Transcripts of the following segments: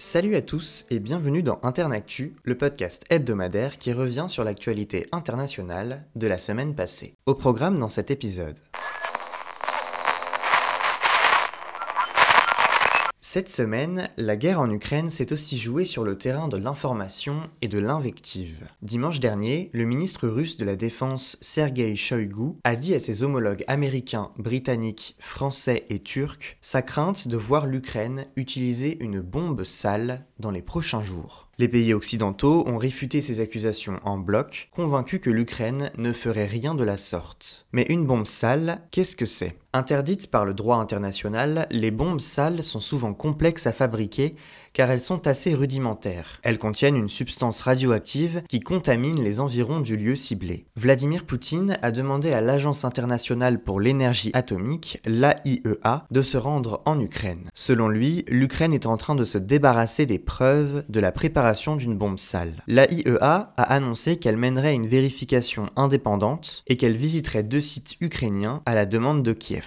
Salut à tous et bienvenue dans Internactu, le podcast hebdomadaire qui revient sur l'actualité internationale de la semaine passée. Au programme dans cet épisode. Cette semaine, la guerre en Ukraine s'est aussi jouée sur le terrain de l'information et de l'invective. Dimanche dernier, le ministre russe de la Défense Sergei Shoigu a dit à ses homologues américains, britanniques, français et turcs sa crainte de voir l'Ukraine utiliser une bombe sale dans les prochains jours. Les pays occidentaux ont réfuté ces accusations en bloc, convaincus que l'Ukraine ne ferait rien de la sorte. Mais une bombe sale, qu'est-ce que c'est? Interdites par le droit international, les bombes sales sont souvent complexes à fabriquer car elles sont assez rudimentaires. Elles contiennent une substance radioactive qui contamine les environs du lieu ciblé. Vladimir Poutine a demandé à l'Agence internationale pour l'énergie atomique, l'AIEA, de se rendre en Ukraine. Selon lui, l'Ukraine est en train de se débarrasser des preuves de la préparation d'une bombe sale. L'AIEA a annoncé qu'elle mènerait une vérification indépendante et qu'elle visiterait deux sites ukrainiens à la demande de Kiev.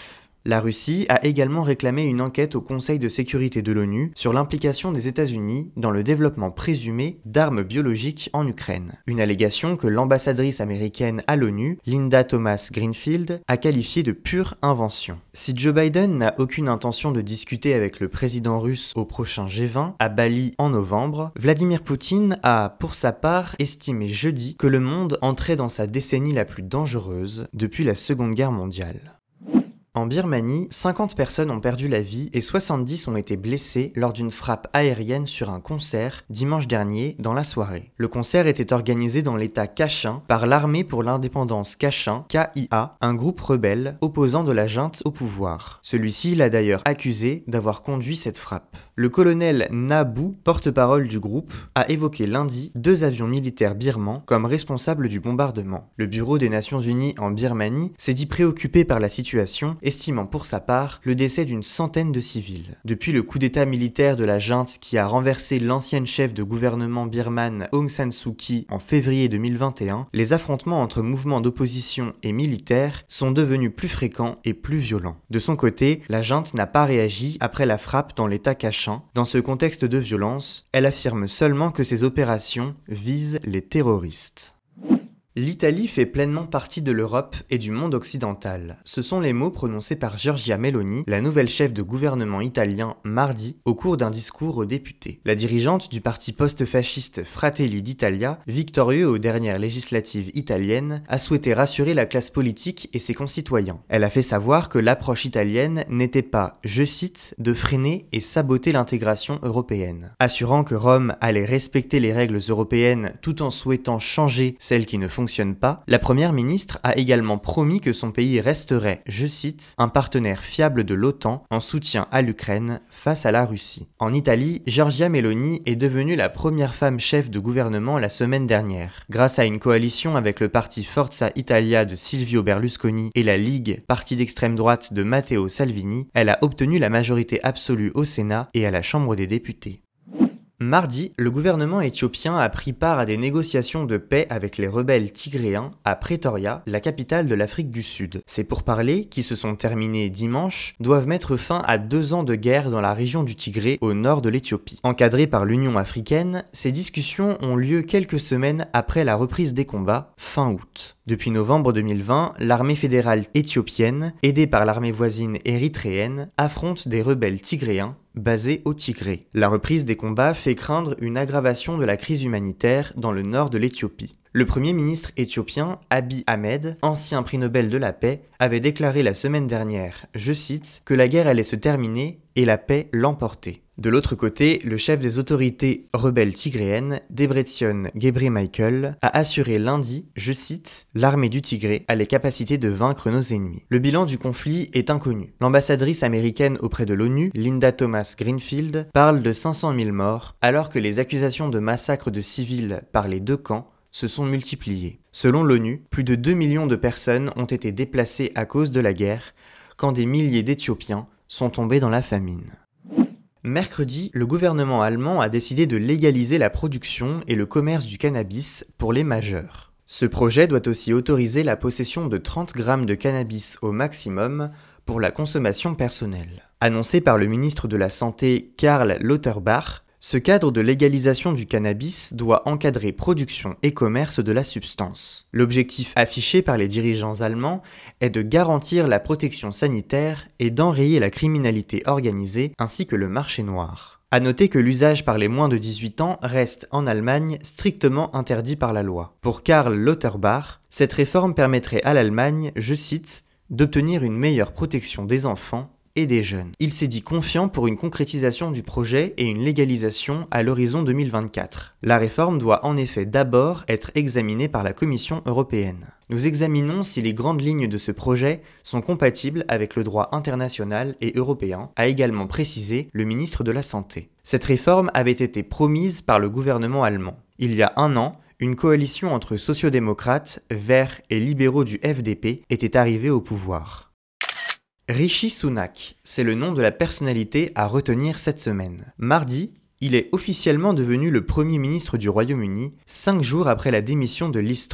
La Russie a également réclamé une enquête au Conseil de sécurité de l'ONU sur l'implication des États-Unis dans le développement présumé d'armes biologiques en Ukraine. Une allégation que l'ambassadrice américaine à l'ONU, Linda Thomas Greenfield, a qualifiée de pure invention. Si Joe Biden n'a aucune intention de discuter avec le président russe au prochain G20 à Bali en novembre, Vladimir Poutine a, pour sa part, estimé jeudi que le monde entrait dans sa décennie la plus dangereuse depuis la Seconde Guerre mondiale. En Birmanie, 50 personnes ont perdu la vie et 70 ont été blessées lors d'une frappe aérienne sur un concert dimanche dernier dans la soirée. Le concert était organisé dans l'état Kachin par l'armée pour l'indépendance Kachin, KIA, un groupe rebelle opposant de la junte au pouvoir. Celui-ci l'a d'ailleurs accusé d'avoir conduit cette frappe. Le colonel Nabu, porte-parole du groupe, a évoqué lundi deux avions militaires birmans comme responsables du bombardement. Le Bureau des Nations Unies en Birmanie s'est dit préoccupé par la situation estimant pour sa part le décès d'une centaine de civils. Depuis le coup d'état militaire de la junte qui a renversé l'ancienne chef de gouvernement birmane Aung San Suu Kyi en février 2021, les affrontements entre mouvements d'opposition et militaires sont devenus plus fréquents et plus violents. De son côté, la junte n'a pas réagi après la frappe dans l'état cachant. Dans ce contexte de violence, elle affirme seulement que ces opérations visent les terroristes. L'Italie fait pleinement partie de l'Europe et du monde occidental. Ce sont les mots prononcés par Giorgia Meloni, la nouvelle chef de gouvernement italien, mardi, au cours d'un discours aux députés. La dirigeante du parti post-fasciste Fratelli d'Italia, victorieux aux dernières législatives italiennes, a souhaité rassurer la classe politique et ses concitoyens. Elle a fait savoir que l'approche italienne n'était pas, je cite, de freiner et saboter l'intégration européenne. Assurant que Rome allait respecter les règles européennes tout en souhaitant changer celles qui ne font fonctionne pas, la première ministre a également promis que son pays resterait, je cite, un partenaire fiable de l'OTAN en soutien à l'Ukraine face à la Russie. En Italie, Giorgia Meloni est devenue la première femme chef de gouvernement la semaine dernière. Grâce à une coalition avec le parti Forza Italia de Silvio Berlusconi et la Ligue, parti d'extrême droite de Matteo Salvini, elle a obtenu la majorité absolue au Sénat et à la Chambre des députés. Mardi, le gouvernement éthiopien a pris part à des négociations de paix avec les rebelles tigréens à Pretoria, la capitale de l'Afrique du Sud. Ces pourparlers, qui se sont terminés dimanche, doivent mettre fin à deux ans de guerre dans la région du Tigré au nord de l'Éthiopie. Encadrés par l'Union africaine, ces discussions ont lieu quelques semaines après la reprise des combats, fin août. Depuis novembre 2020, l'armée fédérale éthiopienne, aidée par l'armée voisine érythréenne, affronte des rebelles tigréens basés au Tigré. La reprise des combats fait craindre une aggravation de la crise humanitaire dans le nord de l'Éthiopie. Le Premier ministre éthiopien Abiy Ahmed, ancien prix Nobel de la paix, avait déclaré la semaine dernière, je cite, que la guerre allait se terminer et la paix l'emporter. De l'autre côté, le chef des autorités rebelles tigréennes, Debretsion Gebre-Michael, a assuré lundi, je cite, l'armée du Tigré a les capacités de vaincre nos ennemis. Le bilan du conflit est inconnu. L'ambassadrice américaine auprès de l'ONU, Linda Thomas Greenfield, parle de 500 000 morts, alors que les accusations de massacre de civils par les deux camps se sont multipliés. Selon l'ONU, plus de 2 millions de personnes ont été déplacées à cause de la guerre, quand des milliers d'Éthiopiens sont tombés dans la famine. Mercredi, le gouvernement allemand a décidé de légaliser la production et le commerce du cannabis pour les majeurs. Ce projet doit aussi autoriser la possession de 30 grammes de cannabis au maximum pour la consommation personnelle. Annoncé par le ministre de la Santé Karl Lauterbach, Ce cadre de légalisation du cannabis doit encadrer production et commerce de la substance. L'objectif affiché par les dirigeants allemands est de garantir la protection sanitaire et d'enrayer la criminalité organisée ainsi que le marché noir. À noter que l'usage par les moins de 18 ans reste en Allemagne strictement interdit par la loi. Pour Karl Lauterbach, cette réforme permettrait à l'Allemagne, je cite, d'obtenir une meilleure protection des enfants et des jeunes. Il s'est dit confiant pour une concrétisation du projet et une légalisation à l'horizon 2024. La réforme doit en effet d'abord être examinée par la Commission européenne. Nous examinons si les grandes lignes de ce projet sont compatibles avec le droit international et européen, a également précisé le ministre de la Santé. Cette réforme avait été promise par le gouvernement allemand. Il y a un an, une coalition entre sociodémocrates, verts et libéraux du FDP était arrivée au pouvoir. Rishi Sunak, c'est le nom de la personnalité à retenir cette semaine. Mardi, il est officiellement devenu le Premier ministre du Royaume-Uni, cinq jours après la démission de Liz.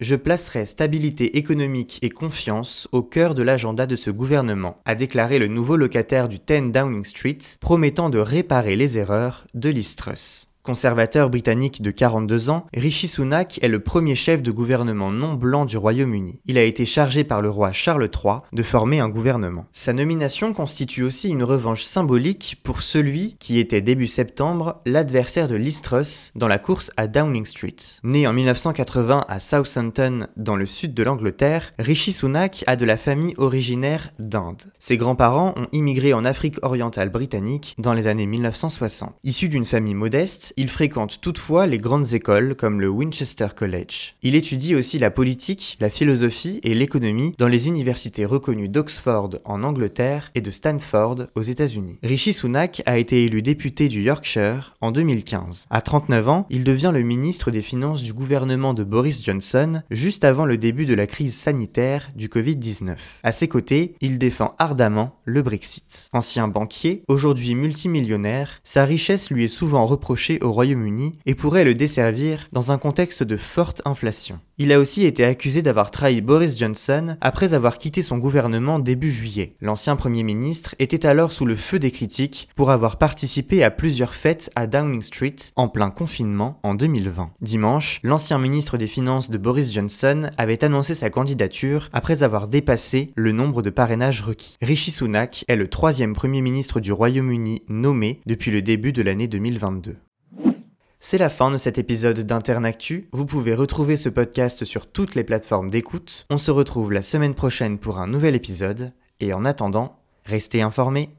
Je placerai stabilité économique et confiance au cœur de l'agenda de ce gouvernement, a déclaré le nouveau locataire du 10 Downing Street, promettant de réparer les erreurs de Liz. Conservateur britannique de 42 ans, Rishi Sunak est le premier chef de gouvernement non blanc du Royaume-Uni. Il a été chargé par le roi Charles III de former un gouvernement. Sa nomination constitue aussi une revanche symbolique pour celui qui était début septembre l'adversaire de Liz Truss dans la course à Downing Street. Né en 1980 à Southampton dans le sud de l'Angleterre, Rishi Sunak a de la famille originaire d'Inde. Ses grands-parents ont immigré en Afrique orientale britannique dans les années 1960. Issu d'une famille modeste, il fréquente toutefois les grandes écoles comme le Winchester College. Il étudie aussi la politique, la philosophie et l'économie dans les universités reconnues d'Oxford en Angleterre et de Stanford aux États-Unis. Rishi Sunak a été élu député du Yorkshire en 2015. À 39 ans, il devient le ministre des Finances du gouvernement de Boris Johnson juste avant le début de la crise sanitaire du Covid-19. À ses côtés, il défend ardemment le Brexit. Ancien banquier, aujourd'hui multimillionnaire, sa richesse lui est souvent reprochée au Royaume-Uni et pourrait le desservir dans un contexte de forte inflation. Il a aussi été accusé d'avoir trahi Boris Johnson après avoir quitté son gouvernement début juillet. L'ancien Premier ministre était alors sous le feu des critiques pour avoir participé à plusieurs fêtes à Downing Street en plein confinement en 2020. Dimanche, l'ancien ministre des Finances de Boris Johnson avait annoncé sa candidature après avoir dépassé le nombre de parrainages requis. Rishi Sunak est le troisième Premier ministre du Royaume-Uni nommé depuis le début de l'année 2022. C'est la fin de cet épisode d'Internactu. Vous pouvez retrouver ce podcast sur toutes les plateformes d'écoute. On se retrouve la semaine prochaine pour un nouvel épisode. Et en attendant, restez informés.